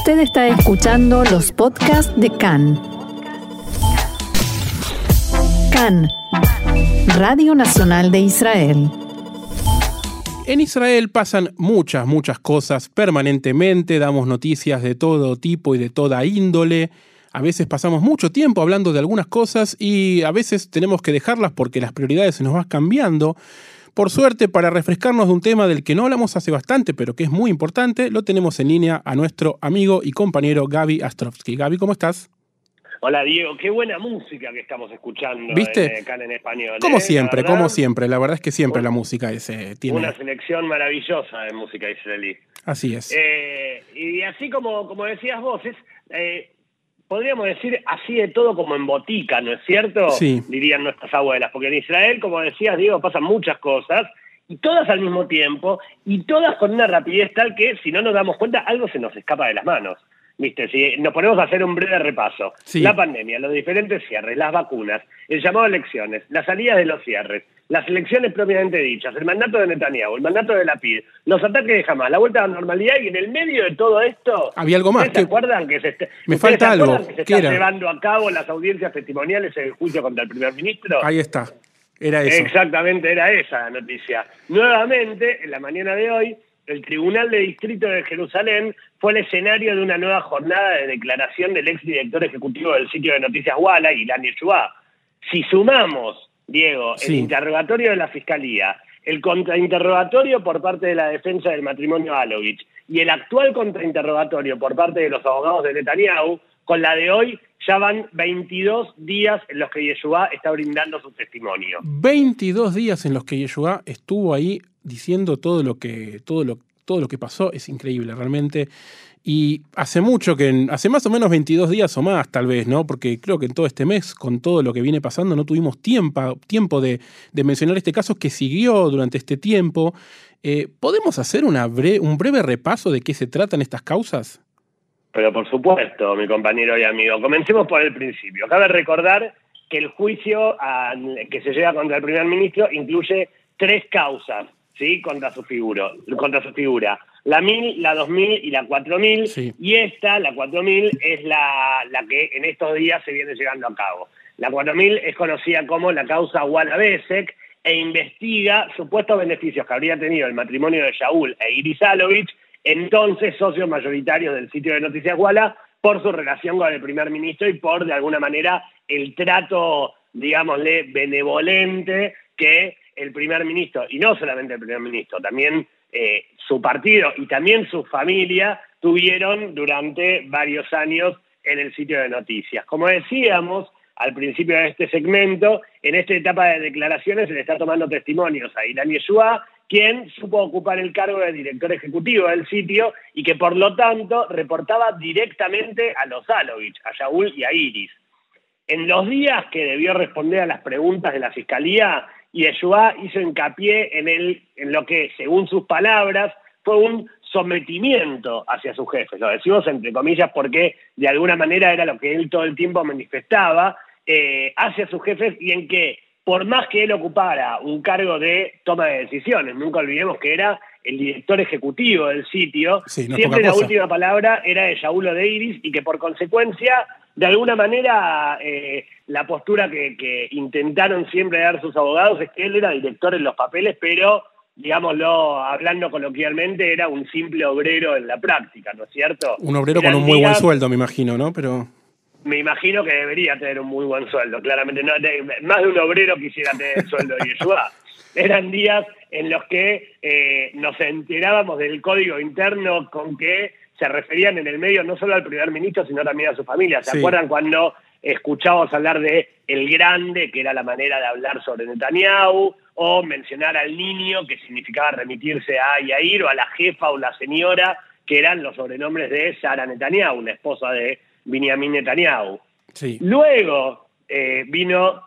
Usted está escuchando los podcasts de CAN. CAN, Radio Nacional de Israel. En Israel pasan muchas, muchas cosas permanentemente, damos noticias de todo tipo y de toda índole. A veces pasamos mucho tiempo hablando de algunas cosas y a veces tenemos que dejarlas porque las prioridades se nos van cambiando. Por suerte, para refrescarnos de un tema del que no hablamos hace bastante, pero que es muy importante, lo tenemos en línea a nuestro amigo y compañero Gaby Astrovsky. Gaby, ¿cómo estás? Hola Diego, qué buena música que estamos escuchando ¿Viste? En español. Como ¿eh? siempre, como siempre. La verdad es que siempre la música es, eh, tiene... Una selección maravillosa de música israelí. Así es. Eh, y así como, como decías vos, es, eh, podríamos decir así de todo como en botica, ¿no es cierto? Sí. Dirían nuestras abuelas, porque en Israel, como decías Diego, pasan muchas cosas y todas al mismo tiempo y todas con una rapidez tal que si no nos damos cuenta algo se nos escapa de las manos. Viste, si nos ponemos a hacer un breve repaso, Sí. la pandemia, los diferentes cierres, las vacunas, el llamado a elecciones, las salidas de los cierres, las elecciones propiamente dichas, el mandato de Netanyahu, el mandato de la PID, los ataques de Hamas, la vuelta a la normalidad y en el medio de todo esto... Había algo más, ¿ustedes que- acuerdan que se, Me falta algo. que se ¿Qué está era? llevando a cabo las audiencias testimoniales en el juicio contra el primer ministro? Ahí está. Era eso. Exactamente, era esa la noticia. Nuevamente, en la mañana de hoy, el Tribunal de Distrito de Jerusalén fue el escenario de una nueva jornada de declaración del exdirector ejecutivo del sitio de noticias Walla, Ilan Yeshua. Si sumamos, Diego, Sí. el interrogatorio de la Fiscalía, el contrainterrogatorio por parte de la defensa del matrimonio Alovich y el actual contrainterrogatorio por parte de los abogados de Netanyahu, con la de hoy ya van 22 días en los que Yeshua está brindando su testimonio. 22 días en los que Yeshua estuvo ahí diciendo todo lo que, todo lo, todo lo que pasó. Es increíble, realmente. Y hace mucho que, hace más o menos 22 días o más, tal vez, ¿no? Porque creo que en todo este mes, con todo lo que viene pasando, no tuvimos tiempo, tiempo de, mencionar este caso que siguió durante este tiempo. Eh, ¿Podemos hacer un breve repaso de qué se tratan estas causas? Pero por supuesto, mi compañero y amigo, comencemos por el principio. Cabe recordar que el juicio ah, que se lleva contra el primer ministro incluye tres causas, ¿sí? Contra su figura, contra su figura. La 1000, la 2000 y la 4000. Sí. Y esta, la 4000, es la, la que en estos días se viene llevando a cabo. La 4000 es conocida como la causa Walla Besek e investiga supuestos beneficios que habría tenido el matrimonio de Shaul e Iris Alovich, entonces socios mayoritarios del sitio de Noticias Walla, por su relación con el primer ministro y por, de alguna manera, el trato, digámosle, benevolente que el primer ministro, y no solamente el primer ministro, también eh, su partido y también su familia tuvieron durante varios años en el sitio de noticias. Como decíamos al principio de este segmento, en esta etapa de declaraciones se le está tomando testimonios a Irán Yeshua, quien supo ocupar el cargo de director ejecutivo del sitio y que por lo tanto reportaba directamente a los Alovich, a Shaul y a Iris. En los días que debió responder a las preguntas de la Fiscalía, Yeshua hizo hincapié en, el, en lo que, según sus palabras, fue un sometimiento hacia sus jefes. Lo decimos entre comillas porque de alguna manera era lo que él todo el tiempo manifestaba eh, hacia sus jefes y en que por más que él ocupara un cargo de toma de decisiones, nunca olvidemos que era el director ejecutivo del sitio, Sí, no siempre la cosa. última palabra era de Shaul Iris y que por consecuencia, de alguna manera, eh, la postura que, que intentaron siempre dar sus abogados es que él era director en los papeles, pero, digámoslo, hablando coloquialmente, era un simple obrero en la práctica, ¿no es cierto? Un obrero Eran con un muy buen sueldo, me imagino, ¿no? Pero me imagino que debería tener un muy buen sueldo, claramente. No, de- más de un obrero quisiera tener el sueldo de Yeshua. Eran días en los que eh, nos enterábamos del código interno con que se referían en el medio no solo al primer ministro, sino también a su familia. ¿Se Sí. acuerdan cuando escuchábamos hablar de el grande, que era la manera de hablar sobre Netanyahu, o mencionar al niño, que significaba remitirse a Yair, o a la jefa o la señora, que eran los sobrenombres de Sara Netanyahu, la esposa de Benjamin Netanyahu. sí. Luego eh, vino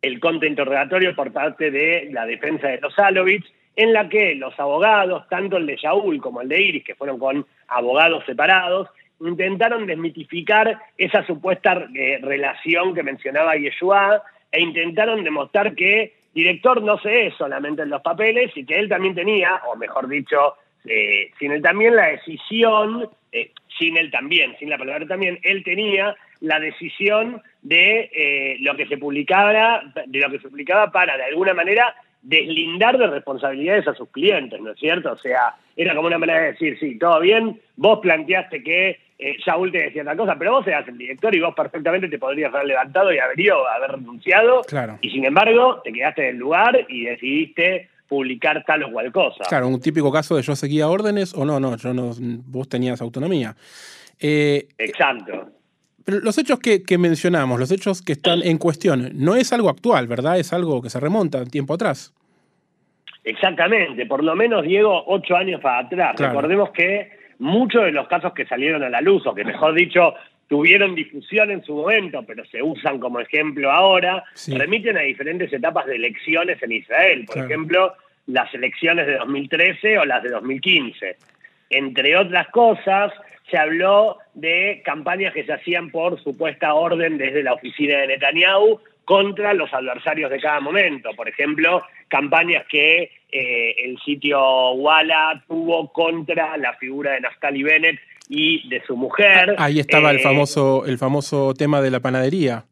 el contrainterrogatorio por parte de la defensa de los Alovich, en la que los abogados, tanto el de Shaul como el de Iris, que fueron con abogados separados, intentaron desmitificar esa supuesta eh, relación que mencionaba Yeshua e intentaron demostrar que director no se es solamente en los papeles y que él también tenía, o mejor dicho, eh, sino también la decisión, eh, sin él también, sin la palabra también, él tenía la decisión de eh, lo que se publicaba, de lo que se publicaba para de alguna manera deslindar de responsabilidades a sus clientes, ¿no es cierto? O sea, era como una manera de decir, sí, todo bien, vos planteaste que eh, Saúl te decía otra cosa, pero vos eras el director y vos perfectamente te podrías haber levantado y haber ido, haber renunciado, Claro. y sin embargo te quedaste en el lugar y decidiste publicar tal o cual cosa. Claro, un típico caso de yo seguía órdenes o no, no, yo no, vos tenías autonomía. Eh, Exacto. pero los hechos que, que mencionamos, los hechos que están en cuestión, no es algo actual, ¿verdad? Es algo que se remonta tiempo atrás. Exactamente, por lo menos, Diego, ocho años para atrás. Claro. Recordemos que muchos de los casos que salieron a la luz, o que mejor dicho, tuvieron difusión en su momento, pero se usan como ejemplo ahora, Sí. remiten a diferentes etapas de elecciones en Israel. Por Claro. ejemplo, las elecciones de 2013 o las de 2015. Entre otras cosas, se habló de campañas que se hacían por supuesta orden desde la oficina de Netanyahu contra los adversarios de cada momento. Por ejemplo, campañas que eh, el sitio Walla tuvo contra la figura de Naftali Bennett y de su mujer. Ahí estaba el Eh, famoso, el famoso tema de la panadería.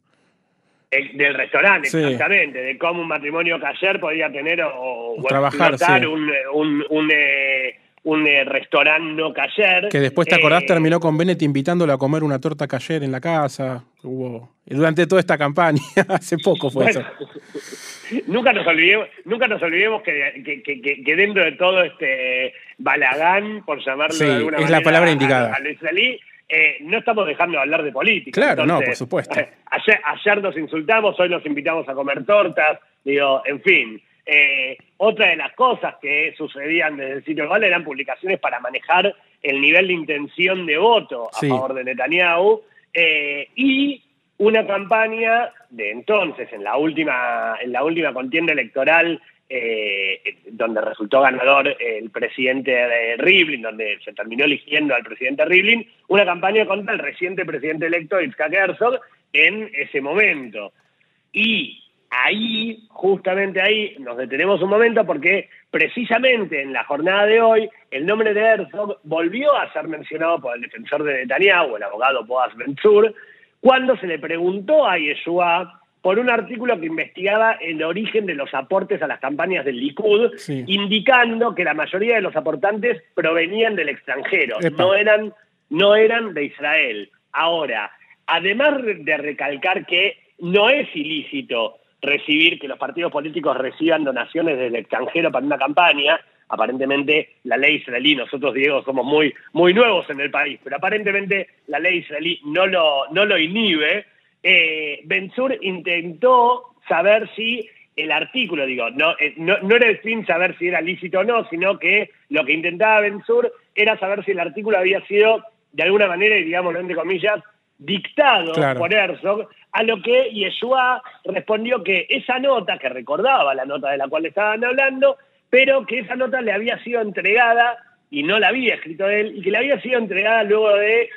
el- del restaurante, Sí. exactamente, de cómo un matrimonio cayer podía tener o, o trabajar, sí. un, un, un, eh, un, eh, restaurante no cayer. Que después, ¿te acordás? Eh, Terminó con Bennett invitándolo a comer una torta cayer en la casa. Hubo, durante toda esta campaña, hace poco fue Bueno, eso. nunca nos olvidemos, nunca nos olvidemos que, que- que- dentro de todo este balagán, por llamarlo Sí, de alguna es manera, la palabra indicada. A, eh, no estamos dejando de hablar de política. Claro, no, por supuesto. ayer, ayer nos insultamos, hoy nos invitamos a comer tortas, digo, en fin. Eh, otra de las cosas que sucedían desde el sitio Val eran publicaciones para manejar el nivel de intención de voto a Sí. favor de Netanyahu eh, y una campaña de entonces, en la última, en la última contienda electoral, eh, donde resultó ganador el presidente de Rivlin, donde se terminó eligiendo al presidente Rivlin, una campaña contra el reciente presidente electo Itzhak Herzog en ese momento. Y ahí, justamente ahí, nos detenemos un momento porque precisamente en la jornada de hoy el nombre de Herzog volvió a ser mencionado por el defensor de Netanyahu, el abogado Boaz Benzur, cuando se le preguntó a Yeshua por un artículo que investigaba el origen de los aportes a las campañas del Likud, Sí. indicando que la mayoría de los aportantes provenían del extranjero, Epa. no eran, no eran de Israel. Ahora, además de recalcar que no es ilícito recibir que los partidos políticos reciban donaciones del extranjero para una campaña, aparentemente la ley israelí, nosotros Diego somos muy, muy nuevos en el país, pero aparentemente la ley israelí no lo, no lo inhibe, eh, Benzur intentó saber si el artículo, digo, no, eh, no, no era el fin saber si era lícito o no, sino que lo que intentaba Benzur era saber si el artículo había sido, de alguna manera, y digámoslo entre comillas, dictado Claro. por Herzog, a lo que Yeshua respondió que esa nota, que recordaba la nota de la cual estaban hablando, pero que esa nota le había sido entregada y no la había escrito él, y que le había sido entregada luego de,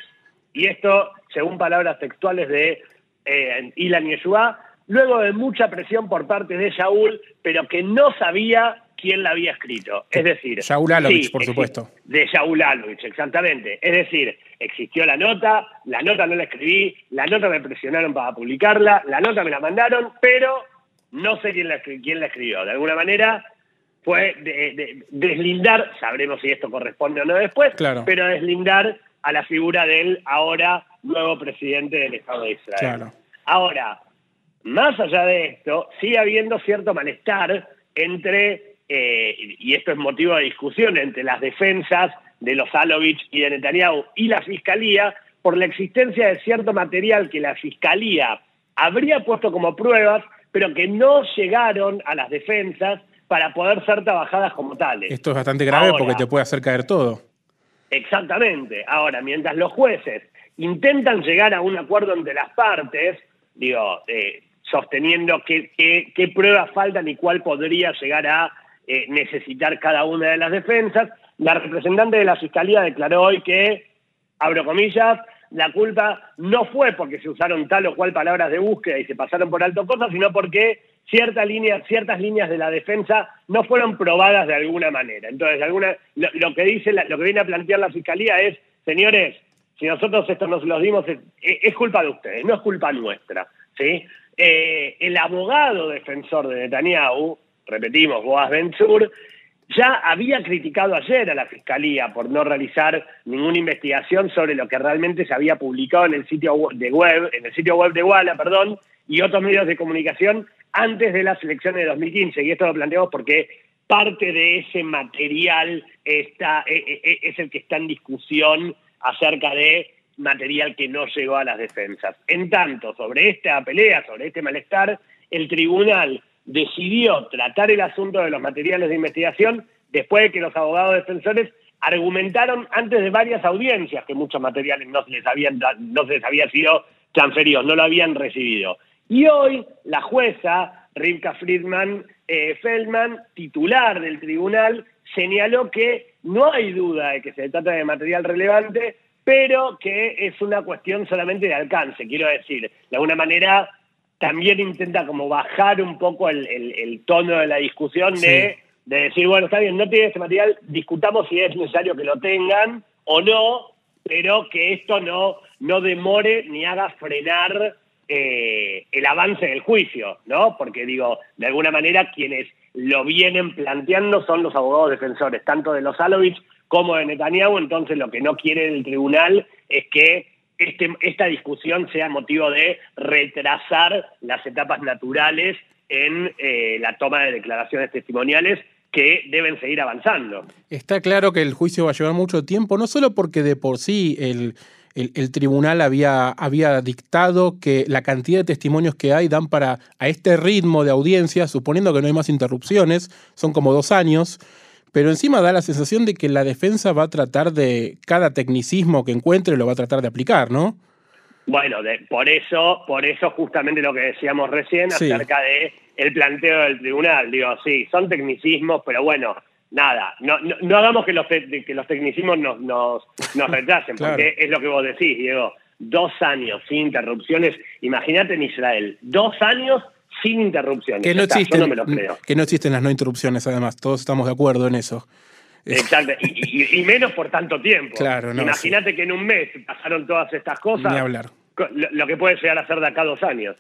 y esto según palabras textuales de eh, Ilan Yeshua, luego de mucha presión por parte de Shaul, pero que no sabía quién la había escrito. Es decir, Shaul Alovich, sí, por supuesto. De Shaul Alovich, exactamente. Es decir, existió la nota, la nota no la escribí, la nota me presionaron para publicarla, la nota me la mandaron, pero no sé quién la, quién la escribió. De alguna manera fue de- de- deslindar, sabremos si esto corresponde o no después, Claro. pero deslindar a la figura del ahora nuevo presidente del Estado de Israel. Claro. Ahora, más allá de esto, sigue habiendo cierto malestar entre, eh, y esto es motivo de discusión, entre las defensas de los Alovich y de Netanyahu y la Fiscalía por la existencia de cierto material que la Fiscalía habría puesto como pruebas, pero que no llegaron a las defensas para poder ser trabajadas como tales. Esto es bastante grave Ahora, porque te puede hacer caer todo. Exactamente. Ahora, mientras los jueces intentan llegar a un acuerdo entre las partes, digo, eh, sosteniendo qué, qué- qué pruebas faltan y cuál podría llegar a eh, necesitar cada una de las defensas, la representante de la Fiscalía declaró hoy que, abro comillas, la culpa no fue porque se usaron tal o cual palabras de búsqueda y se pasaron por alto cosas, sino porque ciertas líneas de la defensa no fueron probadas de alguna manera. Entonces, alguna, lo, que dice, lo que viene a plantear la fiscalía es, señores, si nosotros esto nos lo dimos, es, culpa de ustedes, no es culpa nuestra. ¿sí? Eh, el abogado defensor de Netanyahu, repetimos, Boaz Benzur, ya había criticado ayer a la Fiscalía por no realizar ninguna investigación sobre lo que realmente se había publicado en el sitio de web, en el sitio web de Walla, perdón, y otros medios de comunicación antes de las elecciones de 2015. Y esto lo planteamos porque parte de ese material está, e, e, e, es el que está en discusión acerca de material que no llegó a las defensas. En tanto, sobre esta pelea, sobre este malestar, el tribunal decidió tratar el asunto de los materiales de investigación después de que los abogados defensores argumentaron antes de varias audiencias que muchos materiales no se les habían, no se les había sido transferidos, no lo habían recibido. Y hoy la jueza Rivka Friedman eh, Feldman, titular del tribunal, señaló que no hay duda de que se trata de material relevante, pero que es una cuestión solamente de alcance. Quiero decir, de alguna manera también intenta como bajar un poco el, tono de la discusión de, decir, bueno, está bien, no tiene este material, discutamos si es necesario que lo tengan o no, pero que esto no, no demore ni haga frenar eh, el avance del juicio, ¿no? Porque digo, de alguna manera quienes lo vienen planteando son los abogados defensores, tanto de los Alovich como de Netanyahu, entonces lo que no quiere el tribunal es que este, esta discusión sea motivo de retrasar las etapas naturales en eh, la toma de declaraciones testimoniales que deben seguir avanzando. Está claro que el juicio va a llevar mucho tiempo, no solo porque de por sí el, tribunal había, había, dictado que la cantidad de testimonios que hay dan para, a este ritmo de audiencia, suponiendo que no hay más interrupciones, son como dos años, pero encima da la sensación de que la defensa va a tratar de cada tecnicismo que encuentre lo va a tratar de aplicar, ¿no? Bueno, por eso, por eso justamente lo que decíamos recién acerca de el planteo del tribunal. Digo, sí, son tecnicismos, pero bueno, nada, no, no, hagamos que los, que los tecnicismos nos, nos, nos retrasen, porque es lo que vos decís, Diego. Dos años sin interrupciones. Imagínate en Israel, dos años sin interrupciones. Que no, existen, que no existen las no interrupciones, además. Todos estamos de acuerdo en eso. Exacto, y, menos por tanto tiempo. Claro, Imagínate que en un mes pasaron todas estas cosas. Ni hablar. Lo, lo que puede llegar a ser de acá dos años.